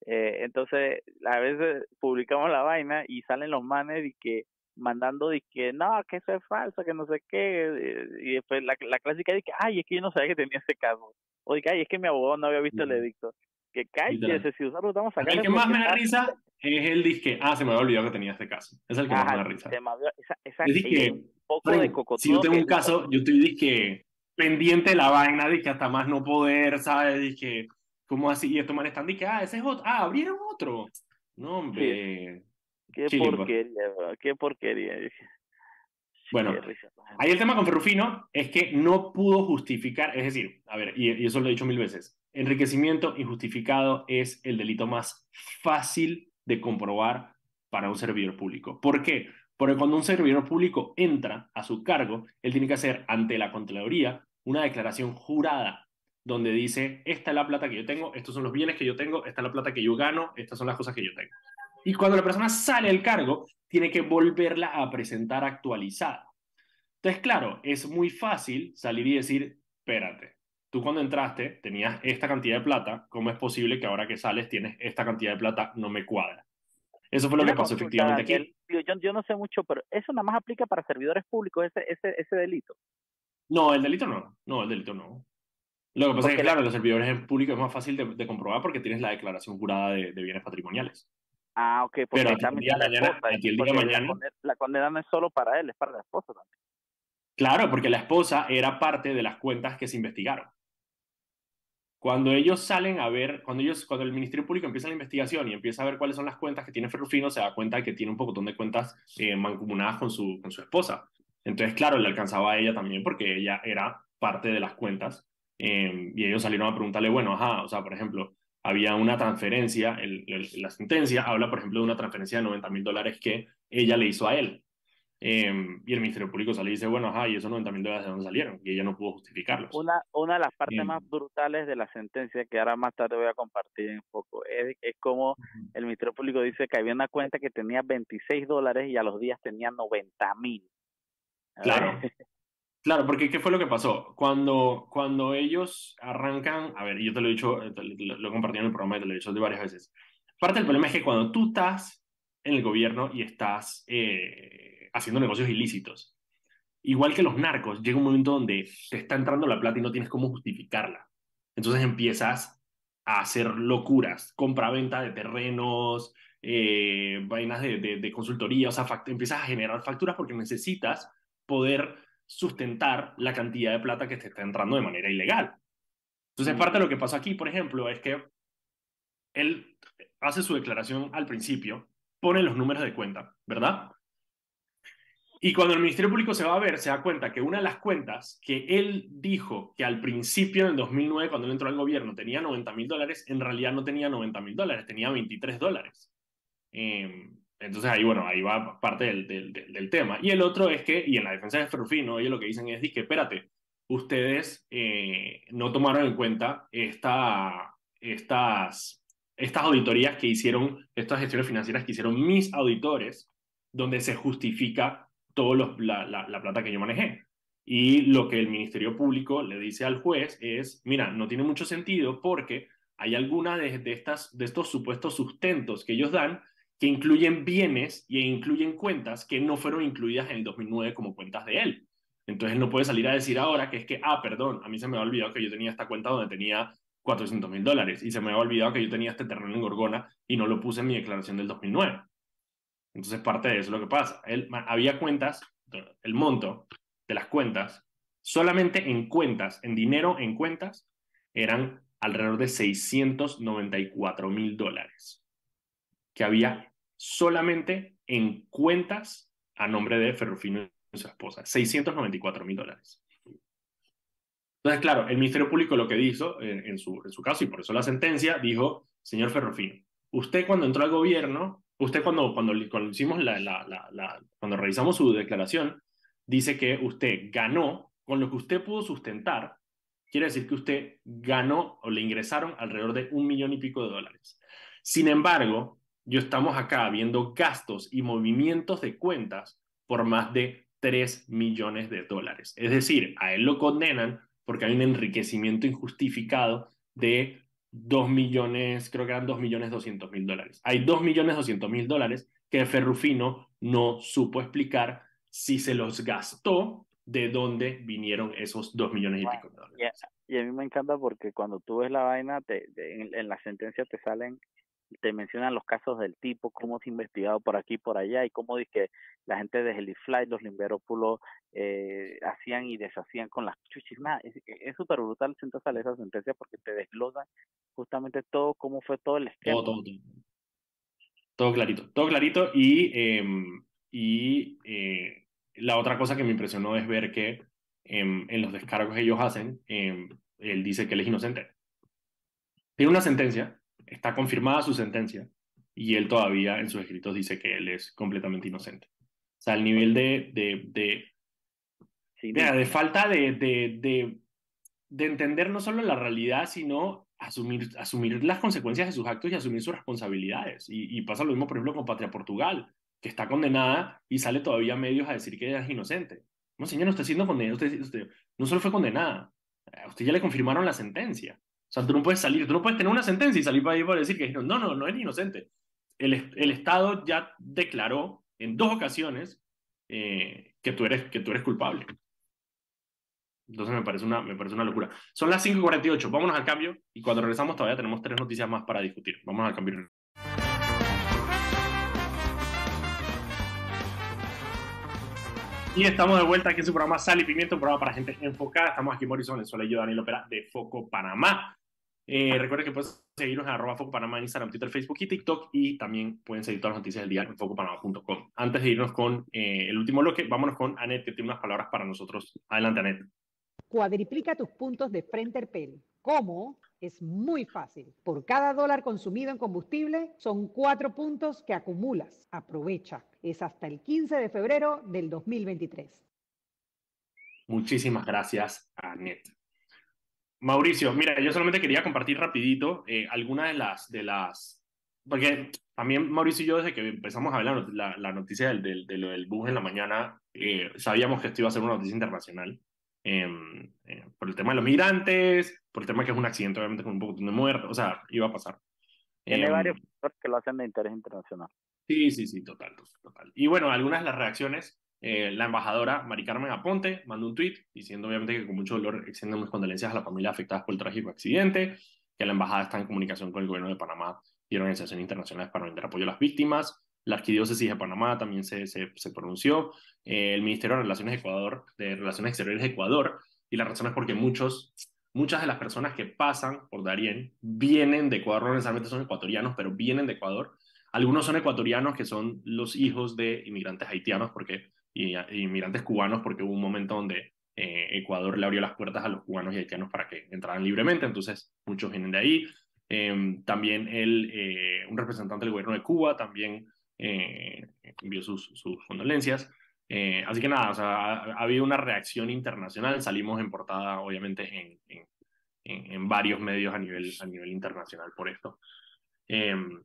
Eh, entonces, a veces publicamos la vaina y salen los manes y que mandando y que no, que eso es falso, que no sé qué, y después la, la clásica de que, ay, es que yo no sabía que tenía ese caso, o de que, ay, es que mi abogado no había visto el edicto, que cállese, si nosotros mí sacar el que más me da risa es el disque, ah, se me había olvidado que tenía este caso. Es el que más me da risa. esa, esa, Es disque, un poco de cocotudo si yo tengo un caso, yo estoy disque pendiente de la vaina, disque hasta más no poder, ¿sabes? Disque, ¿cómo así? Y estos manes están disque, ah, ese es otro, ah, abrieron otro. No, hombre. Qué Chilling, porquería, weón, qué porquería. Bueno. Ahí el tema con Ferrufino es que no pudo justificar, es decir, a ver, y, y eso lo he dicho mil veces, enriquecimiento injustificado es el delito más fácil de comprobar para un servidor público. ¿Por qué? Porque cuando un servidor público entra a su cargo, él tiene que hacer ante la Contraloría una declaración jurada donde dice, esta es la plata que yo tengo, estos son los bienes que yo tengo, esta es la plata que yo gano, estas son las cosas que yo tengo. Y cuando la persona sale del cargo, tiene que volverla a presentar actualizada. Entonces, claro, es muy fácil salir y decir, espérate, tú cuando entraste tenías esta cantidad de plata, ¿cómo es posible que ahora que sales tienes esta cantidad de plata? No me cuadra. Eso fue lo Una que pasó efectivamente aquí. Yo, yo no sé mucho, pero eso nada más aplica para servidores públicos, ese, ese, ese delito. No, el delito no. No, el delito no. Lo que pasa es que, la- claro, los servidores públicos es más fácil de, de comprobar porque tienes la declaración jurada de, de bienes patrimoniales. Ah, ok, porque Pero ahí a ti el día la mañana, esposa. el día la condena- La condena no es solo para él, es para la esposa también. Claro, porque la esposa era parte de las cuentas que se investigaron. Cuando ellos salen a ver, cuando ellos, cuando el Ministerio Público empieza la investigación y empieza a ver cuáles son las cuentas que tiene Ferrufino, se da cuenta de que tiene un montón de cuentas eh, mancomunadas con su, con su esposa. Entonces, claro, le alcanzaba a ella también porque ella era parte de las cuentas. eh, y ellos salieron a preguntarle, bueno, ajá, o sea, por ejemplo, había una transferencia, el- el- la sentencia habla, por ejemplo, de una transferencia de 90 mil dólares que ella le hizo a él. Eh, y el Ministerio Público sale y dice, bueno, ajá, ¿y esos 90 mil dólares de dónde salieron? Y ella no pudo justificarlos. Una, una de las partes Bien. más brutales de la sentencia, que ahora más tarde voy a compartir un poco, es, es como el Ministerio Público dice que había una cuenta que tenía 26 dólares y a los días tenía 90 mil. Claro. Claro, porque ¿qué fue lo que pasó? Cuando, cuando ellos arrancan, a ver, yo te lo he dicho, eh, lo, he compartido en el programa y te lo he dicho varias veces. Parte del problema es que cuando tú estás en el gobierno y estás eh, haciendo negocios ilícitos, igual que los narcos, llega un momento donde te está entrando la plata y no tienes cómo justificarla. Entonces empiezas a hacer locuras, compra-venta de terrenos, eh, vainas de, de, de consultoría, o sea, empiezas a generar facturas porque necesitas poder sustentar la cantidad de plata que te está entrando de manera ilegal. Entonces, parte de lo que pasó aquí, por ejemplo, es que él hace su declaración al principio, pone los números de cuenta, ¿verdad? Y cuando el Ministerio Público se va a ver, se da cuenta que una de las cuentas que él dijo que al principio del 2009, cuando él entró al gobierno, tenía 90 mil dólares, en realidad no tenía 90 mil dólares, tenía 23 dólares. Eh, entonces ahí, bueno, ahí va parte del, del, del, tema. Y el otro es que, y en la defensa de Ferrufino, ellos lo que dicen es que, espérate, ustedes eh, no tomaron en cuenta esta, estas, estas auditorías que hicieron, estas gestiones financieras que hicieron mis auditores, donde se justifica toda la, la, la plata que yo manejé. Y lo que el Ministerio Público le dice al juez es, mira, no tiene mucho sentido porque hay alguna de, de, estas, de estos supuestos sustentos que ellos dan que incluyen bienes e incluyen cuentas que no fueron incluidas en el 2009 como cuentas de él. Entonces no puede salir a decir ahora que es que, ah, perdón, a mí se me ha olvidado que yo tenía esta cuenta donde tenía 400 mil dólares y se me ha olvidado que yo tenía este terreno en Gorgona y no lo puse en mi declaración del 2009. Entonces parte de eso es lo que pasa. Él, había cuentas, el monto de las cuentas, solamente en cuentas, en dinero en cuentas, eran alrededor de 694 mil dólares que había solamente en cuentas a nombre de Ferrufino y su esposa, 694 mil dólares. Entonces, claro, el Ministerio Público lo que hizo en, en, su, en su caso, y por eso la sentencia, dijo, señor Ferrufino, usted cuando entró al gobierno, usted cuando, cuando, cuando hicimos la, cuando revisamos su declaración, dice que usted ganó con lo que usted pudo sustentar, quiere decir que usted ganó o le ingresaron alrededor de un millón y pico de dólares. Sin embargo, yo estamos acá viendo gastos y movimientos de cuentas por más de 3 millones de dólares. Es decir, a él lo condenan porque hay un enriquecimiento injustificado de 2 millones, creo que eran 2 millones 200 mil dólares. Hay 2 millones 200 mil dólares que Ferrufino no supo explicar si se los gastó, de dónde vinieron esos 2 millones y pico de dólares. Y a mí me encanta porque cuando tú ves la vaina, te, de, en, en la sentencia te salen te mencionan los casos del tipo, cómo se ha investigado por aquí y por allá y cómo dice que la gente de Helifly, los limberópulos, eh, hacían y deshacían con las chuchis. Nada, es súper brutal sentarse a esa sentencia porque te desglosan justamente todo, cómo fue todo el esquema. Todo, todo, todo. todo clarito, todo clarito y, eh, y eh, la otra cosa que me impresionó es ver que eh, en los descargos que ellos hacen, él dice que él es inocente. Tiene una sentencia está confirmada su sentencia y él todavía en sus escritos dice que él es completamente inocente. O sea, el nivel de, de, de, sí, de, de falta de, de, de, entender no solo la realidad, sino asumir, asumir las consecuencias de sus actos y asumir sus responsabilidades. Y, y pasa lo mismo, por ejemplo, con Patria Portugal, que está condenada y sale todavía a medios a decir que ella es inocente. No, señor, no está siendo condenada. Usted, usted no solo fue condenada, a usted ya le confirmaron la sentencia. O sea, tú no puedes salir, tú no puedes tener una sentencia y salir para ahí para decir que no, no, no es inocente. El, el Estado ya declaró en dos ocasiones eh, que, tú eres, que tú eres culpable. Entonces me parece, una, me parece una locura. Son las 5.48, vámonos al cambio y cuando regresamos todavía tenemos tres noticias más para discutir. Vamos al cambio. Y estamos de vuelta aquí en su programa Sal y Pimiento, un programa para gente enfocada. Estamos aquí Mauricio Venezuela y yo, Daniel Opera, de Foco Panamá. Eh, recuerden que pueden seguirnos en arroba Foco Panamá en Instagram, Twitter, Facebook y TikTok y también pueden seguir todas las noticias del día en focopanamá.com. Antes de irnos con eh, el último bloque, vámonos con Anet, que tiene unas palabras para nosotros. Adelante, Anet. Cuadriplica tus puntos de Frenterpel. ¿Cómo? Es muy fácil. Por cada dólar consumido en combustible son cuatro puntos que acumulas. Aprovecha. Es hasta el 15 de febrero del 2023. Muchísimas gracias, Anet. Mauricio, mira, yo solamente quería compartir rapidito eh, algunas de las, de las, porque también Mauricio y yo desde que empezamos a ver la, la, la noticia del, del, del, del, bus en la mañana, eh, sabíamos que esto iba a ser una noticia internacional, eh, por el tema de los migrantes, por el tema que es un accidente obviamente con un poco de muertos, o sea, iba a pasar. Tiene varios que lo hacen de interés internacional. Sí, sí, sí, total, total. Y bueno, algunas de las reacciones eh, la embajadora Mari Carmen Aponte mandó un tweet diciendo obviamente que con mucho dolor extienden mis condolencias a la familia afectadas por el trágico accidente, que la embajada está en comunicación con el gobierno de Panamá y organizaciones internacionales para brindar apoyo a las víctimas. La arquidiócesis de Panamá también se, se, se pronunció. Eh, el Ministerio de Relaciones, Ecuador, de Relaciones Exteriores de Ecuador. Y la razón es porque muchos, muchas de las personas que pasan por Darien vienen de Ecuador, no necesariamente son ecuatorianos, pero vienen de Ecuador. Algunos son ecuatorianos que son los hijos de inmigrantes haitianos, porque y, y cubanos, porque hubo un momento donde eh, Ecuador le abrió las puertas a los cubanos y haitianos para que entraran libremente, entonces muchos vienen de ahí. Em, también él, eh, un representante del gobierno de Cuba también eh, envió sus, sus condolencias. Eh, así que nada, o sea, ha, ha, habido una reacción internacional, salimos en portada obviamente en, en, en varios medios a nivel, a nivel internacional por esto. Em,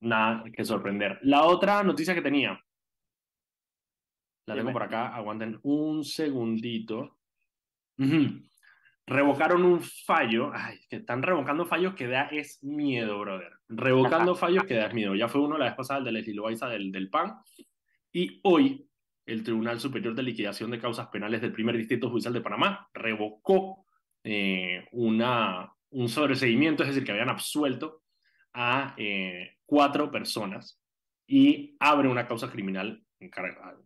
nada que sorprender. La otra noticia que tenía, la tengo por acá, aguanten un segundito. Uh -huh. Revocaron un fallo, ay, que están revocando fallos que da es miedo, brother. Revocando fallos que da es miedo. Ya fue uno la vez pasada, el de Leslie Loaiza del, del PAN. Y hoy, el Tribunal Superior de Liquidación de Causas Penales del Primer Distrito Judicial de Panamá revocó eh, una, un sobreseguimiento, es decir, que habían absuelto a eh, cuatro personas y abre una causa criminal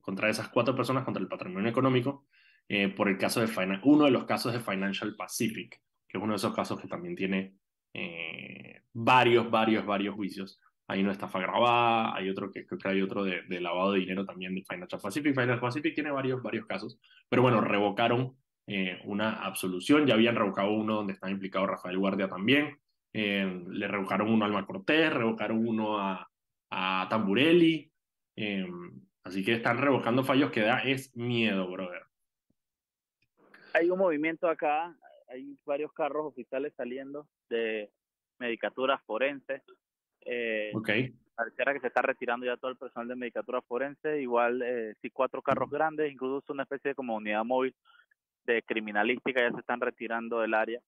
contra esas cuatro personas, contra el patrimonio económico, eh, por el caso de uno de los casos de Financial Pacific, que es uno de esos casos que también tiene eh, varios, varios, varios juicios. Hay una estafa grabada, hay otro que creo que hay otro de, de, lavado de dinero también de Financial Pacific. Financial Pacific tiene varios, varios casos, pero bueno, revocaron eh, una absolución. Ya habían revocado uno donde estaba implicado Rafael Guardia también. Eh, le revocaron uno a Alma Cortés, revocaron uno a, a Tamburelli. Así que están revocando fallos que da es miedo, brother. Hay un movimiento acá, hay varios carros oficiales saliendo de medicatura forense. Eh, okay. Pareciera que se está retirando ya todo el personal de medicatura forense. Igual, eh, sí, cuatro carros grandes, incluso una especie de como unidad móvil de criminalística ya se están retirando del área.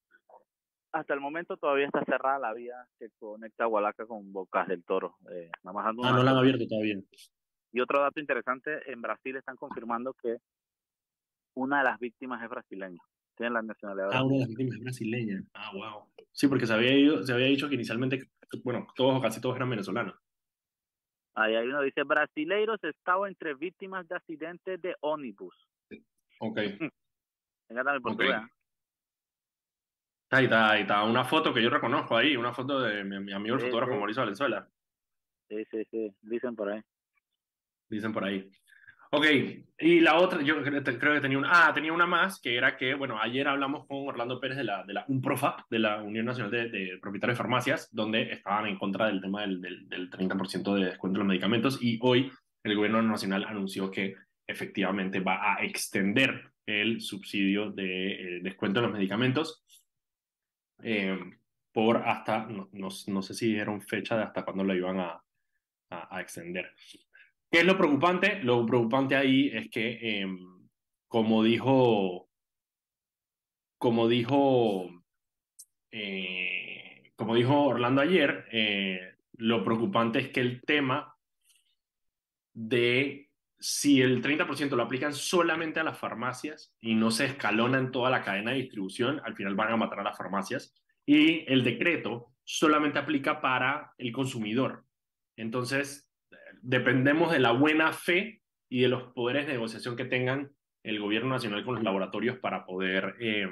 Hasta el momento todavía está cerrada la vía que conecta Hualaca con Bocas del Toro. Eh, ah, no la han abierto todavía. Y otro dato interesante, en Brasil están confirmando que una de las víctimas es brasileña. Tiene la nacionalidad. Ah, una de las víctimas es brasileña. Ah, wow. Sí, porque se había, ido, se había dicho que inicialmente, bueno, todos o casi todos eran venezolanos. Ahí hay uno dice, brasileiros estaba entre víctimas de accidentes de ónibus. Ok. Venga, okay. Ahí está, ahí está, una foto que yo reconozco ahí, una foto de mi, mi amigo el sí, fotógrafo sí. Mauricio Valenzuela. Sí, sí, sí, dicen por ahí. Dicen por ahí. Ok, y la otra, yo creo que tenía una, ah, tenía una más, que era que, bueno, ayer hablamos con Orlando Pérez de la, de la UNPROFA, de la Unión Nacional de, de Propietarios de Farmacias, donde estaban en contra del tema del, del, del 30% de descuento de los medicamentos, y hoy el gobierno nacional anunció que efectivamente va a extender el subsidio de eh, descuento de los medicamentos eh, por hasta, no, no, no, sé si dieron fecha de hasta cuándo lo iban a, a, a extender. ¿Qué es lo preocupante? Lo preocupante ahí es que, eh, como dijo, como dijo, eh, como dijo Orlando ayer, eh, lo preocupante es que el tema de si el 30% lo aplican solamente a las farmacias y no se escalona en toda la cadena de distribución, al final van a matar a las farmacias. Y el decreto solamente aplica para el consumidor. Entonces, dependemos de la buena fe y de los poderes de negociación que tengan el gobierno nacional con los laboratorios para poder, eh,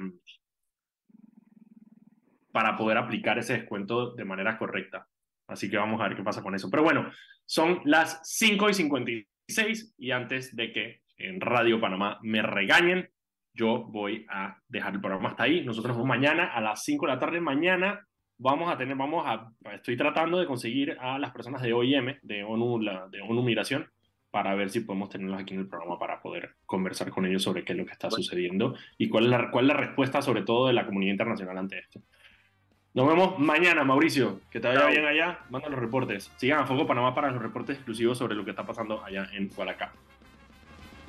para poder aplicar ese descuento de manera correcta. Así que vamos a ver qué pasa con eso. Pero bueno, son las 5 y 56 y antes de que en Radio Panamá me regañen, yo voy a dejar el programa hasta ahí. Nosotros vamos mañana a las 5 de la tarde. Mañana vamos a tener, vamos a, estoy tratando de conseguir a las personas de OIM, de ONU, la, de ONU Migración, para ver si podemos tenerlos aquí en el programa para poder conversar con ellos sobre qué es lo que está sucediendo y cuál es, la, cuál es la respuesta sobre todo de la comunidad internacional ante esto. Nos vemos mañana, Mauricio. Que te vaya Chao. bien allá. Manda los reportes. Sigan a Foco Panamá para los reportes exclusivos sobre lo que está pasando allá en Hualacá.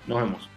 Nos vemos.